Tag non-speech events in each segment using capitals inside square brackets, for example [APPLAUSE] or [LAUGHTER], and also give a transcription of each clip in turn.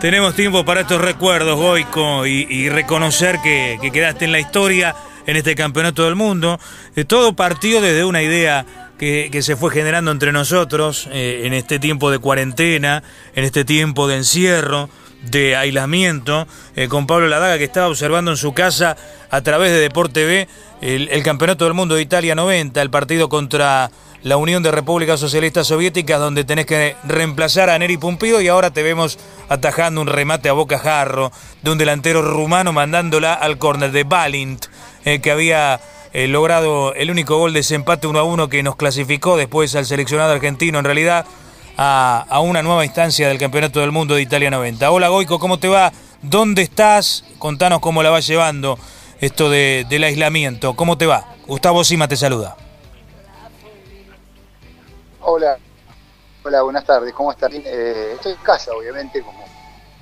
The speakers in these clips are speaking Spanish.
Tenemos tiempo para estos recuerdos, Goico, y, reconocer que, quedaste en la historia en este campeonato del mundo. Eh, todo partió desde una idea que, se fue generando entre nosotros eh, en este tiempo de cuarentena, en este tiempo de encierro, de aislamiento, eh, con Pablo Ladaga que estaba observando en su casa a través de Deporte el, el Campeonato del Mundo de Italia 90, el partido contra la Unión de Repúblicas Socialistas Soviéticas, donde tenés que reemplazar a Neri Pumpido y ahora te vemos atajando un remate a boca jarro de un delantero rumano mandándola al córner de Balint, eh, que había eh, logrado el único gol de desempate 1 a 1 que nos clasificó después al seleccionado argentino, en realidad, a, una nueva instancia del Campeonato del Mundo de Italia 90. Hola Goico, ¿cómo te va? ¿Dónde estás? Contanos cómo la va llevando esto del aislamiento. ¿Cómo te va? Gustavo Sima te saluda. Hola, hola, buenas tardes, ¿cómo están? Eh, estoy en casa, obviamente, como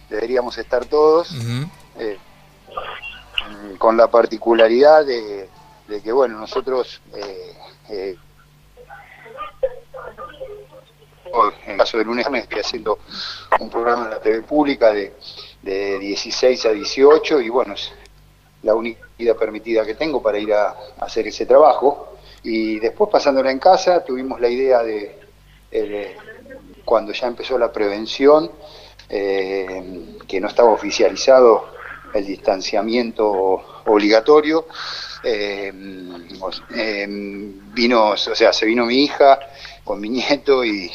deberíamos estar todos, eh, con la particularidad de, que, bueno, nosotros, eh, en el caso de lunes, estoy haciendo un programa en la TV pública de, de 16 a 18 y, bueno, es la única vida permitida que tengo para ir a hacer ese trabajo. Y después pasándola en casa tuvimos la idea de, eh, cuando ya empezó la prevención, eh, que no estaba oficializado el distanciamiento obligatorio, eh, vino, o sea, se vino mi hija con mi nieto y,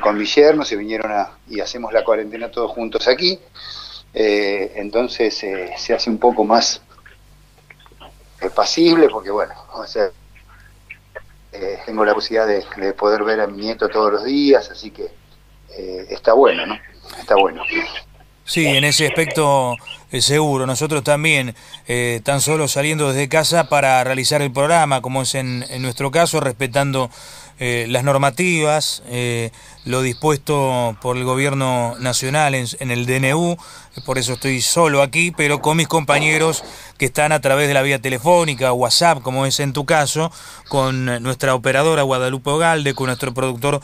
con mi yerno, se vinieron a, y hacemos la cuarentena todos juntos aquí. entonces se hace un poco más pasible porque bueno, o sea, eh, tengo la posibilidad de, poder ver a mi nieto todos los días, así que eh, está bueno, ¿no? Está bueno. Sí, en ese aspecto eh, seguro. Nosotros también, tan solo saliendo desde casa para realizar el programa, como es en, en nuestro caso, respetando las normativas, lo dispuesto por el gobierno nacional en, en, el DNU, por eso estoy solo aquí, pero con mis compañeros que están a través de la vía telefónica, WhatsApp, como es en tu caso, con nuestra operadora Guadalupe Ogalde, con nuestro productor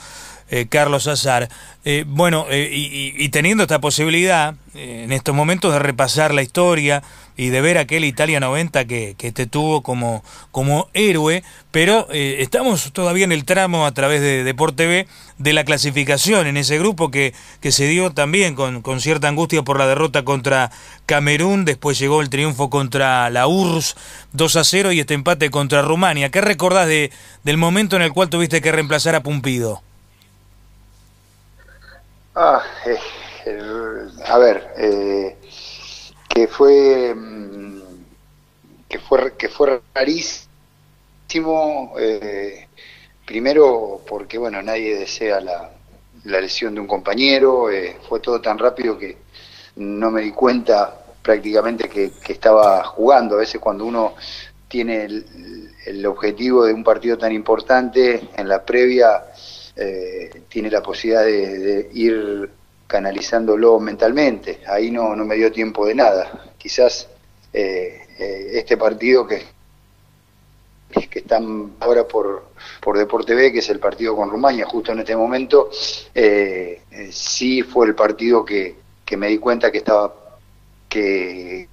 eh, Carlos Azar. Eh, bueno, eh, y, teniendo esta posibilidad en estos momentos de repasar la historia y de ver aquel Italia 90 que, que te tuvo como, como héroe, pero estamos todavía en el tramo a través de Deporte TV de la clasificación en ese grupo que, que se dio también con, con cierta angustia por la derrota contra Camerún, después llegó el triunfo contra la URSS 2 a 0 y este empate contra Rumania. ¿Qué recordás de, del momento en el cual tuviste que reemplazar a Pumpido? Ah, eh, a ver, eh, que fue mm, que fue que fue rarísimo. Eh, primero porque bueno nadie desea la, la lesión de un compañero. fue todo tan rápido que no me di cuenta prácticamente que, estaba jugando. A veces cuando uno tiene el objetivo de un partido tan importante en la previa eh, tiene la posibilidad de, ir canalizándolo mentalmente. Ahí no, no me dio tiempo de nada. Quizás eh, eh, este partido que, que están ahora por, por Deporte B, que es el partido con Rumania, justo en este momento, sí fue el partido que, que me di cuenta que estaba que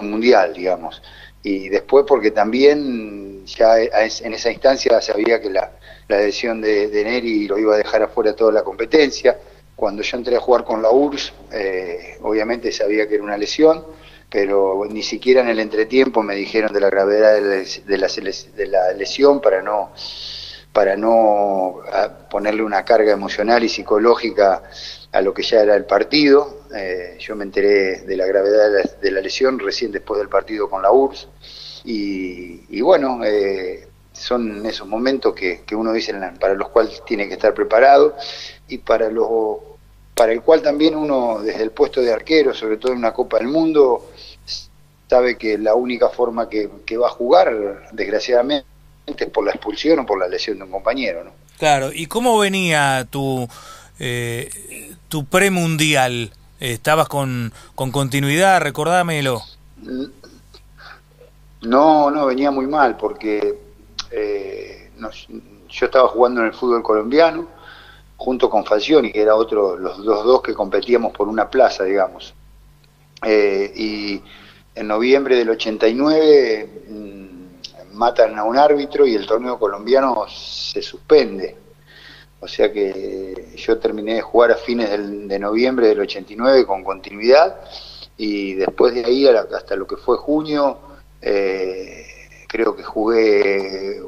mundial, digamos. Y después porque también ya en esa instancia sabía que la, la de, Neri lo iba a dejar afuera toda la competencia. Cuando yo entré a jugar con la URSS, eh, obviamente sabía que era una lesión, pero ni siquiera en el entretiempo me dijeron de la gravedad de la, de la, lesión para no para no ponerle una carga emocional y psicológica a lo que ya era el partido. Eh, yo me enteré de la gravedad de la, lesión recién después del partido con la URSS. Y, y bueno, eh, son esos momentos que, uno dice para los cuales tiene que estar preparado y para lo para el cual también uno desde el puesto de arquero, sobre todo en una Copa del Mundo, sabe que la única forma que, va a jugar, desgraciadamente, es por la expulsión o por la lesión de un compañero. ¿no? Claro, ¿y cómo venía tu, eh, tu premundial? ¿Estabas con, con continuidad? Recordámelo. No, no, venía muy mal porque eh, yo estaba jugando en el fútbol colombiano, junto con Falcioni, que era otro, los dos, dos que competíamos por una plaza, digamos. Eh, y en noviembre del 89 mm, matan a un árbitro y el torneo colombiano se suspende. O sea que yo terminé de jugar a fines de noviembre del 89 con continuidad y después de ahí hasta lo que fue junio, eh, creo que jugué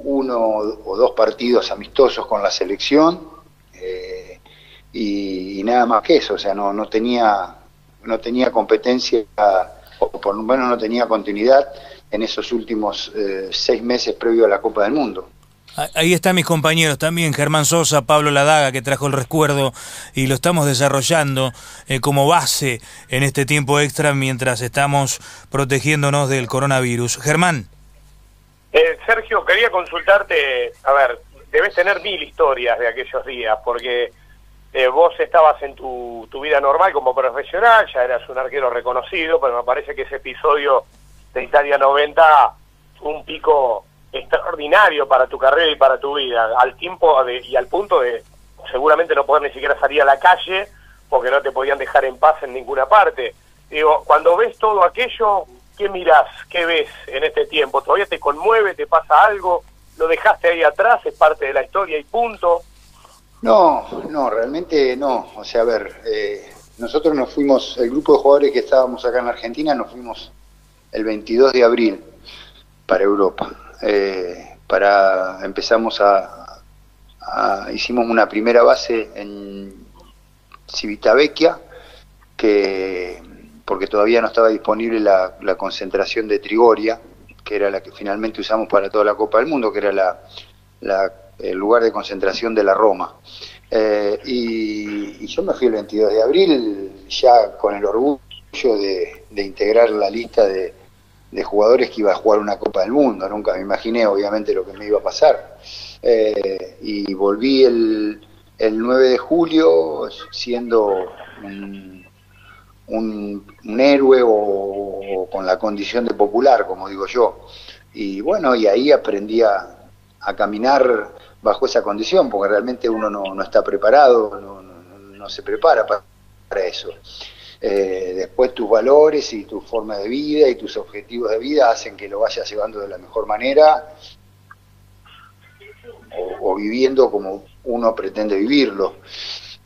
uno o dos partidos amistosos con la selección eh, y, nada más que eso, o sea, no, no tenía no tenía competencia o por lo menos no tenía continuidad en esos últimos eh, seis meses previo a la Copa del Mundo. Ahí están mis compañeros también, Germán Sosa, Pablo Ladaga, que trajo el recuerdo y lo estamos desarrollando eh, como base en este tiempo extra mientras estamos protegiéndonos del coronavirus. Germán. Eh, Sergio, quería consultarte, a ver, debes tener mil historias de aquellos días, porque eh, vos estabas en tu, tu vida normal como profesional, ya eras un arquero reconocido, pero me parece que ese episodio de Italia 90 fue un pico extraordinario para tu carrera y para tu vida, al tiempo de, y al punto de seguramente no poder ni siquiera salir a la calle porque no te podían dejar en paz en ninguna parte. Digo, cuando ves todo aquello, ¿qué mirás? ¿Qué ves en este tiempo? ¿Todavía te conmueve? ¿Te pasa algo? ¿Lo dejaste ahí atrás? ¿Es parte de la historia y punto? No, no, realmente no. O sea, a ver, eh, nosotros nos fuimos, el grupo de jugadores que estábamos acá en Argentina, nos fuimos el 22 de abril para Europa. Eh, para empezamos a, hicimos una primera base en Civitavecchia que porque todavía no estaba disponible la, concentración de Trigoria que era la que finalmente usamos para toda la Copa del Mundo que era la, el lugar de concentración de la Roma. Eh, y, yo me fui el 22 de abril ya con el orgullo de integrar la lista de, de jugadores que iba a jugar una Copa del Mundo, nunca me imaginé obviamente lo que me iba a pasar. Eh, y volví el, el 9 de julio siendo un, un, héroe o, con la condición de popular, como digo yo. Y bueno, y ahí aprendí a, caminar bajo esa condición, porque realmente uno no, no está preparado, no, no, no se prepara para eso. Eh, después tus valores y tu forma de vida y tus objetivos de vida hacen que lo vayas llevando de la mejor manera o, viviendo como uno pretende vivirlo.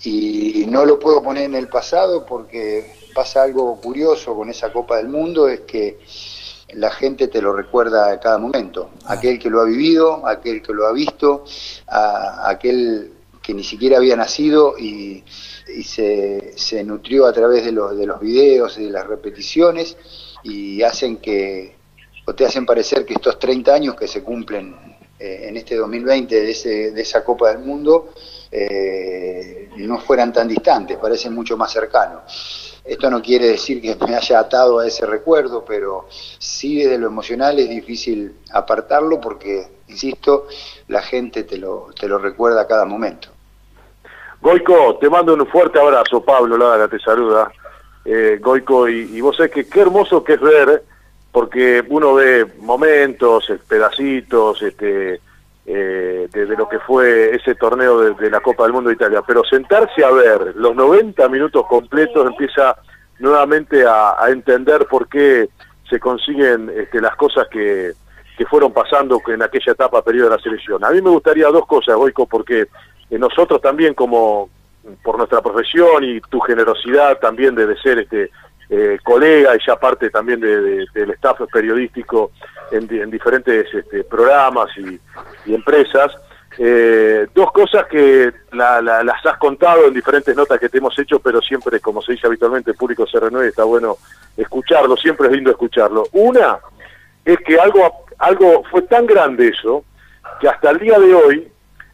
Y no lo puedo poner en el pasado porque pasa algo curioso con esa Copa del Mundo, es que la gente te lo recuerda a cada momento. Ah. Aquel que lo ha vivido, aquel que lo ha visto, aquel que ni siquiera había nacido y, se, se, nutrió a través de, los de los videos de las repeticiones y hacen que, o te hacen parecer que estos 30 años que se cumplen eh, en este 2020 de, ese, de esa Copa del Mundo eh, no fueran tan distantes, parecen mucho más cercanos. Esto no quiere decir que me haya atado a ese recuerdo, pero sí desde lo emocional es difícil apartarlo porque, insisto, la gente te lo, te lo recuerda a cada momento. Goico, te mando un fuerte abrazo, Pablo Lara te saluda. Eh, Goico, y, vos sabés que qué hermoso que es ver, porque uno ve momentos, eh, pedacitos, este, eh, de, lo que fue ese torneo de, la Copa del Mundo de Italia, pero sentarse a ver los 90 minutos completos empieza nuevamente a, entender por qué se consiguen este, las cosas que, que fueron pasando en aquella etapa periodo de la selección. A mí me gustaría dos cosas, Goico, porque nosotros también como por nuestra profesión y tu generosidad también de, ser este eh, colega y ya parte también de, del staff periodístico en, diferentes este, programas y, empresas. Eh, dos cosas que las has contado en diferentes notas que te hemos hecho, pero siempre, como se dice habitualmente, el público se renueve, está bueno escucharlo, siempre es lindo escucharlo. Una es que algo, algo fue tan grande eso, que hasta el día de hoy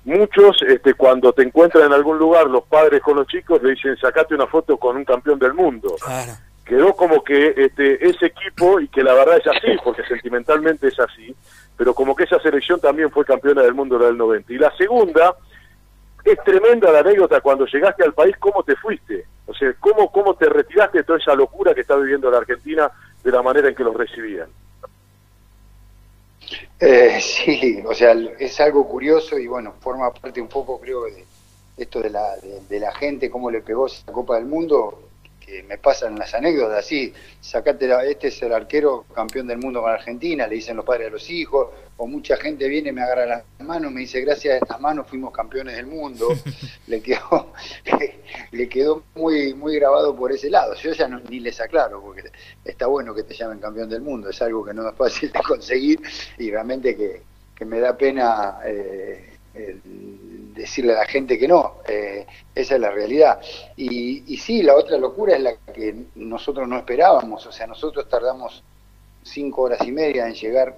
muchos este, cuando te encuentran en algún lugar los padres con los chicos le dicen sacate una foto con un campeón del mundo quedó como que este, ese equipo y que la verdad es así porque sentimentalmente es así pero como que esa selección también fue campeona del mundo del 90 y la segunda es tremenda la anécdota cuando llegaste al país cómo te fuiste o sea cómo cómo te retiraste de toda esa locura que está viviendo la Argentina de la manera en que los recibían eh, [LAUGHS] sí, o sea, es algo curioso y bueno, forma parte un poco, creo, de, esto de la, de, la gente, cómo le pegó esa Copa del Mundo, que me pasan las anécdotas así, sacate este es el arquero campeón del mundo con Argentina, le dicen los padres a los hijos, o mucha gente viene, me agarra las manos, me dice, gracias a estas manos fuimos campeones del mundo, [LAUGHS] le quedó, [LAUGHS] le quedó muy, muy grabado por ese lado. Yo ya ni les aclaro, porque está bueno que te llamen campeón del mundo, es algo que no es fácil de conseguir y realmente que, me da pena eh, decirle a la gente que no, eh, esa es la realidad. Y, y sí, la otra locura es la que nosotros no esperábamos, o sea, nosotros tardamos cinco horas y media en llegar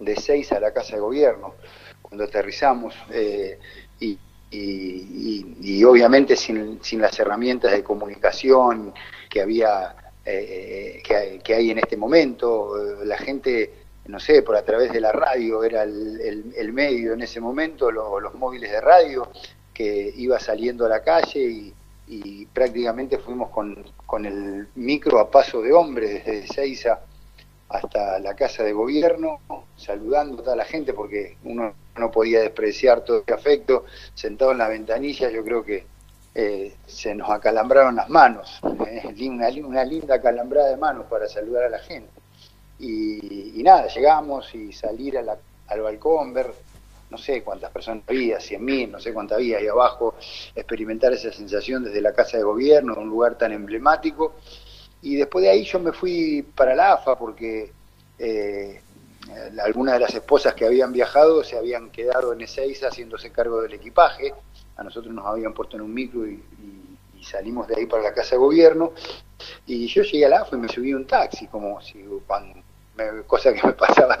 de seis a la Casa de Gobierno, cuando aterrizamos, eh, y, y, obviamente sin, sin, las herramientas de comunicación que había eh, que, hay en este momento, la gente, no sé, por a través de la radio, era el, el, medio en ese momento, los móviles de radio, que iba saliendo a la calle y, y prácticamente fuimos con, con, el micro a paso de hombre desde Seiza hasta la casa de gobierno, saludando a toda la gente, porque uno no podía despreciar todo ese afecto, sentado en la ventanilla, yo creo que eh, se nos acalambraron las manos, eh, una, linda acalambrada de manos para saludar a la gente. Y, nada, llegamos y salir al balcón, ver no sé cuántas personas había, 100.000, no sé cuántas había ahí abajo, experimentar esa sensación desde la casa de gobierno, un lugar tan emblemático y después de ahí yo me fui para la AFA porque eh, algunas de las esposas que habían viajado se habían quedado en Ezeiza haciéndose cargo del equipaje. A nosotros nos habían puesto en un micro y, salimos de ahí para la casa de gobierno. Y yo llegué a la AFA y me subí un taxi, como si cosa que me [LAUGHS] pasaba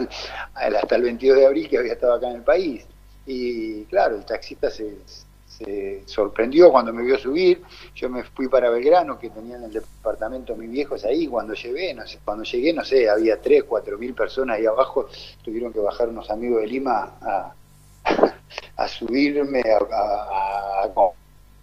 hasta el 22 de abril que había estado acá en el país. Y claro, el taxista se, se sorprendió cuando me vio subir. Yo me fui para Belgrano, que tenían el departamento mis viejos ahí. Cuando llegué, no sé, cuando llegué, no sé, había tres, cuatro mil personas ahí abajo. Tuvieron que bajar unos amigos de Lima a, [LAUGHS] a subirme, a,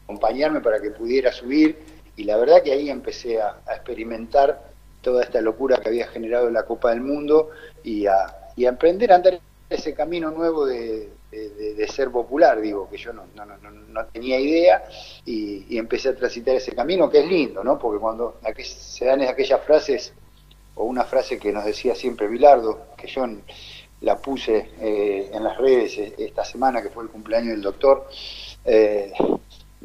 acompañarme para que pudiera subir. Y la verdad que ahí empecé a, experimentar toda esta locura que había generado la Copa del Mundo y a, y a emprender a andar ese camino nuevo de, de, ser popular, digo, que yo no, no, no, no tenía idea y, empecé a transitar ese camino, que es lindo, ¿no? Porque cuando se dan aquellas frases, o una frase que nos decía siempre Bilardo, que yo la puse eh, en las redes eh, esta semana, que fue el cumpleaños del doctor, eh,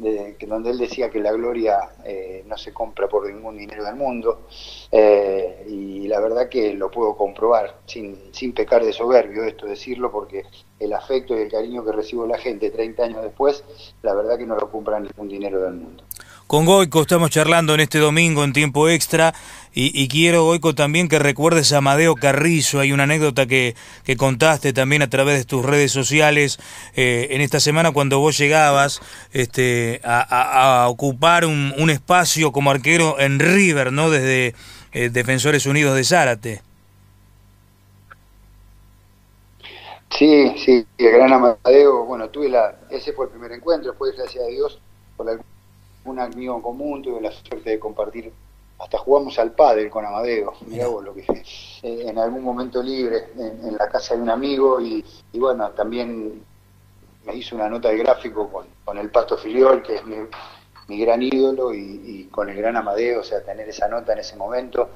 de, que donde él decía que la gloria eh, no se compra por ningún dinero del mundo, eh, y la verdad que lo puedo comprobar, sin, sin pecar de soberbio esto decirlo, porque el afecto y el cariño que recibo la gente 30 años después, la verdad que no lo compra ningún dinero del mundo. Con Goico estamos charlando en este domingo en tiempo extra y, quiero, Goico, también que recuerdes a Amadeo Carrizo. Hay una anécdota que, que contaste también a través de tus redes sociales eh, en esta semana cuando vos llegabas este, a, ocupar un, espacio como arquero en River, ¿no? Desde eh, Defensores Unidos de Zárate. Sí, sí, el gran Amadeo, bueno, tuve la, ese fue el primer encuentro, después gracias a Dios por la un amigo en común, tuve la suerte de compartir, hasta jugamos al padre con Amadeo, mirá vos lo que eh, en algún momento libre en, la casa de un amigo y, bueno, también me hizo una nota de gráfico con, con el Pato Filiol, que es mi, mi gran ídolo, y, con el gran Amadeo, o sea, tener esa nota en ese momento,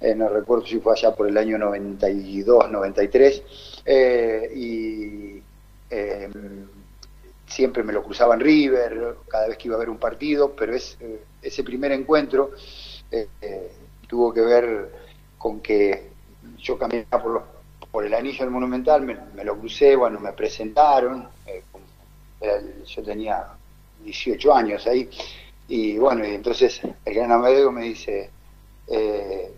eh, no recuerdo si fue allá por el año 92, 93, eh, y eh, siempre me lo cruzaba en River, cada vez que iba a ver un partido, pero es, eh, ese primer encuentro eh, eh, tuvo que ver con que yo caminaba por, por el anillo del Monumental, me, lo crucé, bueno, me presentaron, yo tenía 18 años ahí, y bueno, y entonces el gran Amadeo me dice,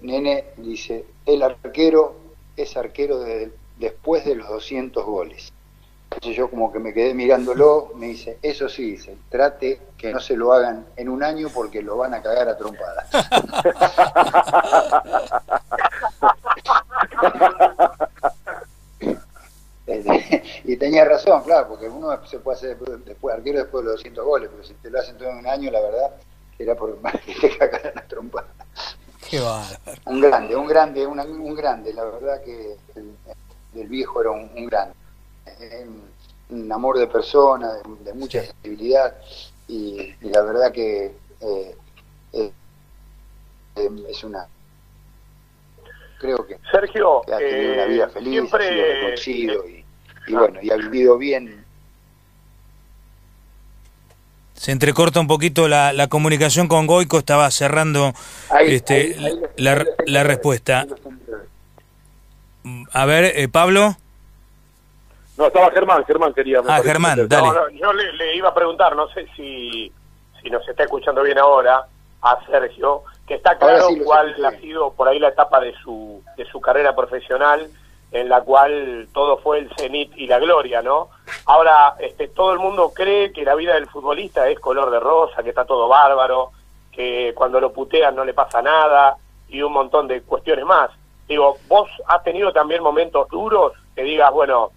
nene, dice, el arquero es arquero después de los 200 goles. Entonces yo como que me quedé mirándolo, me dice, eso sí, dice, trate que no se lo hagan en un año porque lo van a cagar a trompadas. [LAUGHS] y tenía razón, claro, porque uno se puede hacer después, arquero después de los 200 goles, pero si te lo hacen todo en un año, la verdad, era por [LAUGHS] que te cagaran a trompadas. Qué Un grande, un grande, un grande, la verdad que el, viejo era un grande un amor de persona, de, mucha sensibilidad y, la verdad que eh, eh, es una creo que, Sergio, ha tenido una vida feliz, siempre, ha sido reconocido y, y bueno, y ha vivido bien se entrecorta un poquito la, la comunicación con Goico, estaba cerrando este, la, la, respuesta. A ver, eh, Pablo. No, estaba Germán, Germán quería. Ah, Germán, dale. yo le, iba a preguntar, no sé si, si nos está escuchando bien ahora, a Sergio, que está claro cuál ha sido por ahí la etapa de su, de su carrera profesional en la cual todo fue el cenit y la gloria, ¿no? Ahora, este, todo el mundo cree que la vida del futbolista es color de rosa, que está todo bárbaro, que cuando lo putean no le pasa nada y un montón de cuestiones más. Digo, vos has tenido también momentos duros que digas, bueno,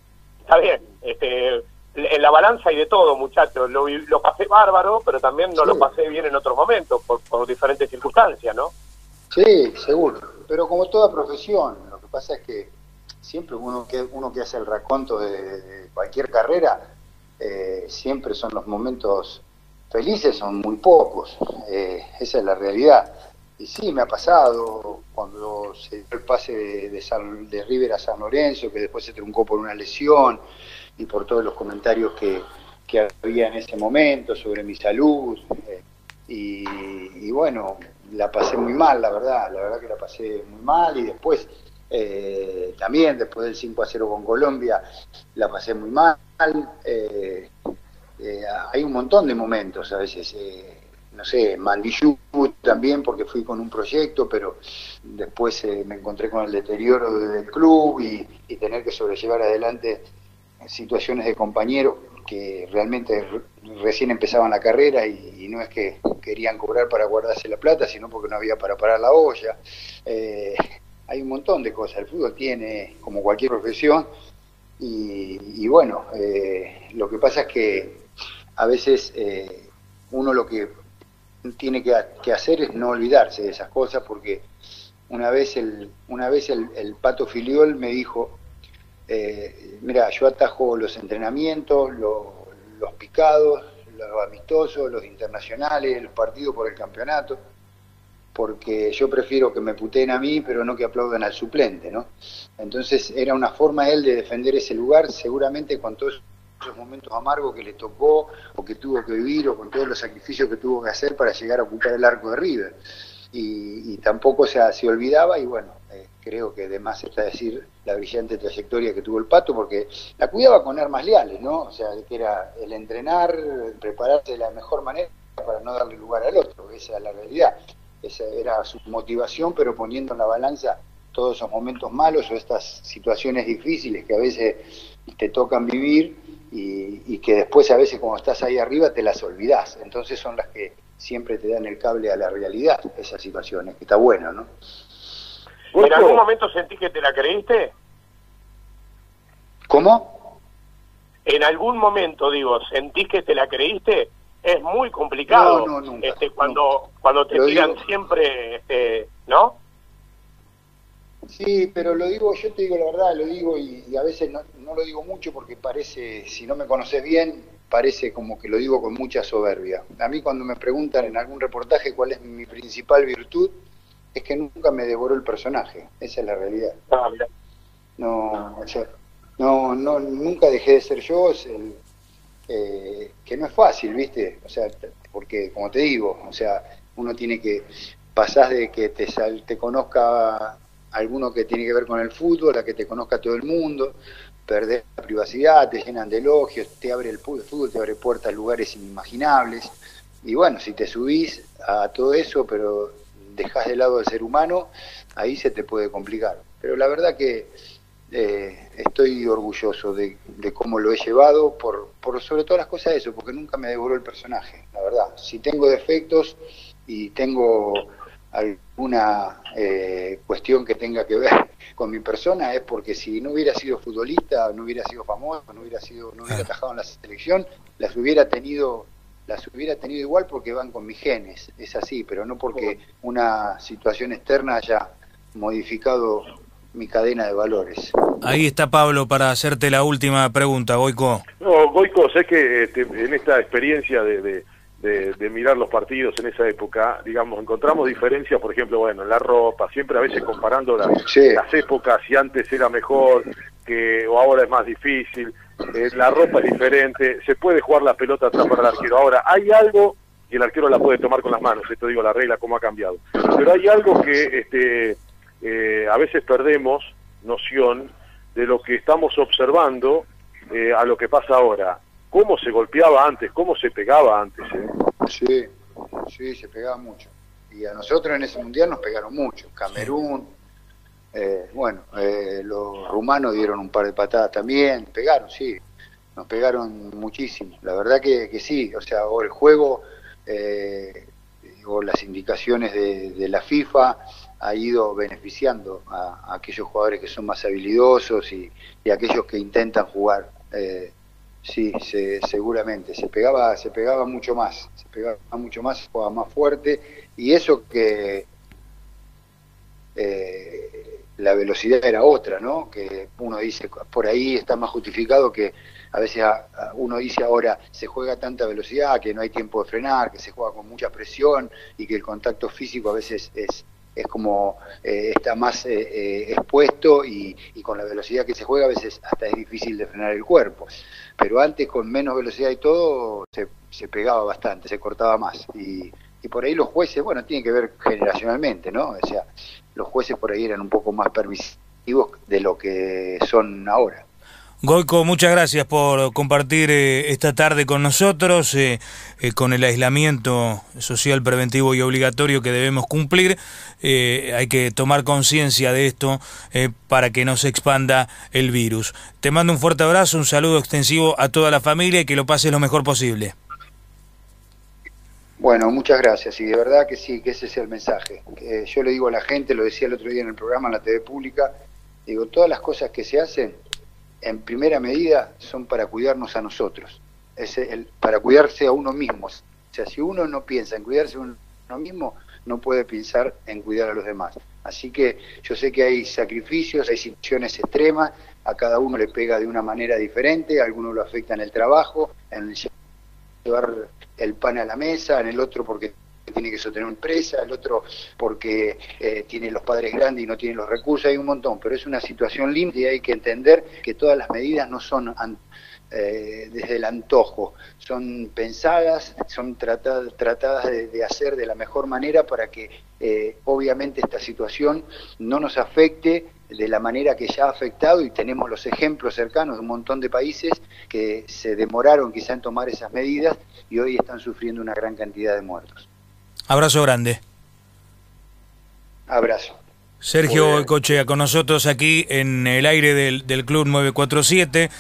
está bien, este, en la balanza y de todo, muchachos, lo, lo pasé bárbaro, pero también no lo pasé bien en otros momentos por, por diferentes circunstancias, ¿no? Sí, seguro, pero como toda profesión, lo que pasa es que siempre uno que, uno que hace el raconto de, cualquier carrera, eh, siempre son los momentos felices, son muy pocos, eh, esa es la realidad. Y sí, me ha pasado cuando se dio el pase de, de, River a San Lorenzo, que después se truncó por una lesión y por todos los comentarios que, que había en ese momento sobre mi salud. Eh, y, y, bueno, la pasé muy mal, la verdad, la verdad que la pasé muy mal y después eh, también después del 5 a 0 con Colombia la pasé muy mal. Eh, eh, hay un montón de momentos a veces. No sé, Mandiyú también porque fui con un proyecto, pero después me encontré con el deterioro del club y, tener que sobrellevar adelante situaciones de compañeros que realmente recién empezaban la carrera y, no es que querían cobrar para guardarse la plata, sino porque no había para parar la olla hay un montón de cosas. El fútbol tiene, como cualquier profesión, y, bueno, eh, lo que pasa es que a veces eh, uno lo que tiene que, hacer es no olvidarse de esas cosas, porque una vez el, una vez el, pato filiol me dijo, eh, mira, yo atajo los entrenamientos, los picados, los amistosos, los internacionales, el partido por el campeonato porque yo prefiero que me puteen a mí, pero no que aplaudan al suplente, ¿no? Entonces era una forma él de defender ese lugar, seguramente con todos esos momentos amargos que le tocó o que tuvo que vivir o con todos los sacrificios que tuvo que hacer para llegar a ocupar el arco de River. Y, tampoco se, se olvidaba y bueno, eh, creo que además está decir la brillante trayectoria que tuvo el Pato porque la cuidaba con armas leales, ¿no? O sea, que era el entrenar, prepararse de la mejor manera para no darle lugar al otro, esa es la realidad esa era su motivación, pero poniendo en la balanza todos esos momentos malos o estas situaciones difíciles que a veces te tocan vivir y, que después a veces cuando estás ahí arriba te las olvidás. Entonces son las que siempre te dan el cable a la realidad, esas situaciones, que está bueno, ¿no? ¿En algún momento sentís que te la creíste? ¿Cómo? En algún momento, digo, ¿sentís que te la creíste? es muy complicado este cuando cuando te tiran siempre este no sí pero lo digo yo te digo la verdad lo digo y, a veces no, no, lo digo mucho porque parece si no me conoces bien parece como que lo digo con mucha soberbia. A mí cuando me preguntan en algún reportaje cuál es mi principal virtud es que nunca me devoró el personaje. Esa es la realidad. Ah, no no no nunca dejé de ser yo el, eh, que no es fácil, ¿viste? O sea, porque como te digo, o sea, uno tiene que pasar de que te, te conozca alguno que tiene que ver con el fútbol, a que te conozca todo el mundo, perder la privacidad, te llenan de elogios, te abre el fútbol, te abre puertas a lugares inimaginables. Y bueno, si te subís a todo eso, pero dejas de lado al ser humano, ahí se te puede complicar. Pero la verdad que eh, estoy orgulloso de, cómo lo he llevado, por, por sobre todas las cosas eso, porque nunca me devoró el personaje, la verdad. Si tengo defectos y tengo alguna eh, cuestión que tenga que ver [LAUGHS] con mi persona es porque si no hubiera sido futbolista, no hubiera sido famoso, no hubiera sido, no hubiera atajado en la selección, las hubiera tenido, las hubiera tenido igual porque van con mis genes, es así, pero no porque una situación externa haya modificado mi cadena de valores. Ahí está Pablo para hacerte la última pregunta, Goico. No, Goico, sé que este, en esta experiencia de, de, mirar los partidos en esa época, digamos, encontramos diferencias, por ejemplo, bueno, en la ropa, siempre a veces comparando las épocas, si antes era mejor que o ahora es más difícil, eh, la ropa es diferente, se puede jugar la pelota atrás para el arquero. Ahora, hay algo y el arquero la puede tomar con las manos, esto digo la regla, cómo ha cambiado. Pero hay algo que este, eh, a veces perdemos noción de lo que estamos observando eh, a lo que pasa ahora. ¿Cómo se golpeaba antes? ¿Cómo se pegaba antes? Eh? Sí, sí, se pegaba mucho. Y a nosotros en ese mundial nos pegaron mucho. Camerún, bueno, los rumanos dieron un par de patadas también, pegaron, sí, nos pegaron muchísimo. La verdad que, que sí, o sea, el juego eh, o las indicaciones de, la FIFA ha ido beneficiando a, aquellos jugadores que son más habilidosos y, aquellos que intentan jugar. Eh, sí, seguramente. Se pegaba, se pegaba mucho más, se pegaba mucho más, se jugaba más fuerte. Y eso que eh, la velocidad era otra, ¿no? Que uno dice por ahí está más justificado que a veces uno dice ahora se juega a tanta velocidad que no hay tiempo de frenar, que se juega con mucha presión y que el contacto físico a veces es, es como eh, está más eh, eh, expuesto y, con la velocidad que se juega a veces hasta es difícil de frenar el cuerpo. Pero antes con menos velocidad y todo se, se pegaba bastante, se cortaba más. Y, y por ahí los jueces, bueno, tiene que ver generacionalmente, ¿no? O sea, los jueces por ahí eran un poco más permisivos de lo que son ahora. Goico, muchas gracias por compartir eh, esta tarde con nosotros, eh, eh, con el aislamiento social preventivo y obligatorio que debemos cumplir. hay que tomar conciencia de esto para que no se expanda el virus. Te mando un fuerte abrazo, un saludo extensivo a toda la familia y que lo pases lo mejor posible. Bueno, muchas gracias y de verdad que sí, que ese es el mensaje. yo le digo a la gente, lo decía el otro día en el programa en la TV pública, digo, todas las cosas que se hacen en primera medida son para cuidarnos a nosotros, es el, para cuidarse a uno mismo. O sea, si uno no piensa en cuidarse a uno mismo, no puede pensar en cuidar a los demás. Así que yo sé que hay sacrificios, hay situaciones extremas, a cada uno le pega de una manera diferente, a alguno lo afecta en el trabajo, en llevar el pan a la mesa, en el otro porque tiene que sostener una empresa, el otro porque eh, tiene los padres grandes y no tiene los recursos, hay un montón, pero es una situación límite y hay que entender que todas las medidas no son eh, desde el antojo, son pensadas, son tratadas, tratadas de, hacer de la mejor manera para que eh, obviamente esta situación no nos afecte de la manera que ya ha afectado y tenemos los ejemplos cercanos de un montón de países que se demoraron quizá en tomar esas medidas y hoy están sufriendo una gran cantidad de muertos. Abrazo grande. Abrazo. Sergio Cochea con nosotros aquí en el aire del, del Club 947.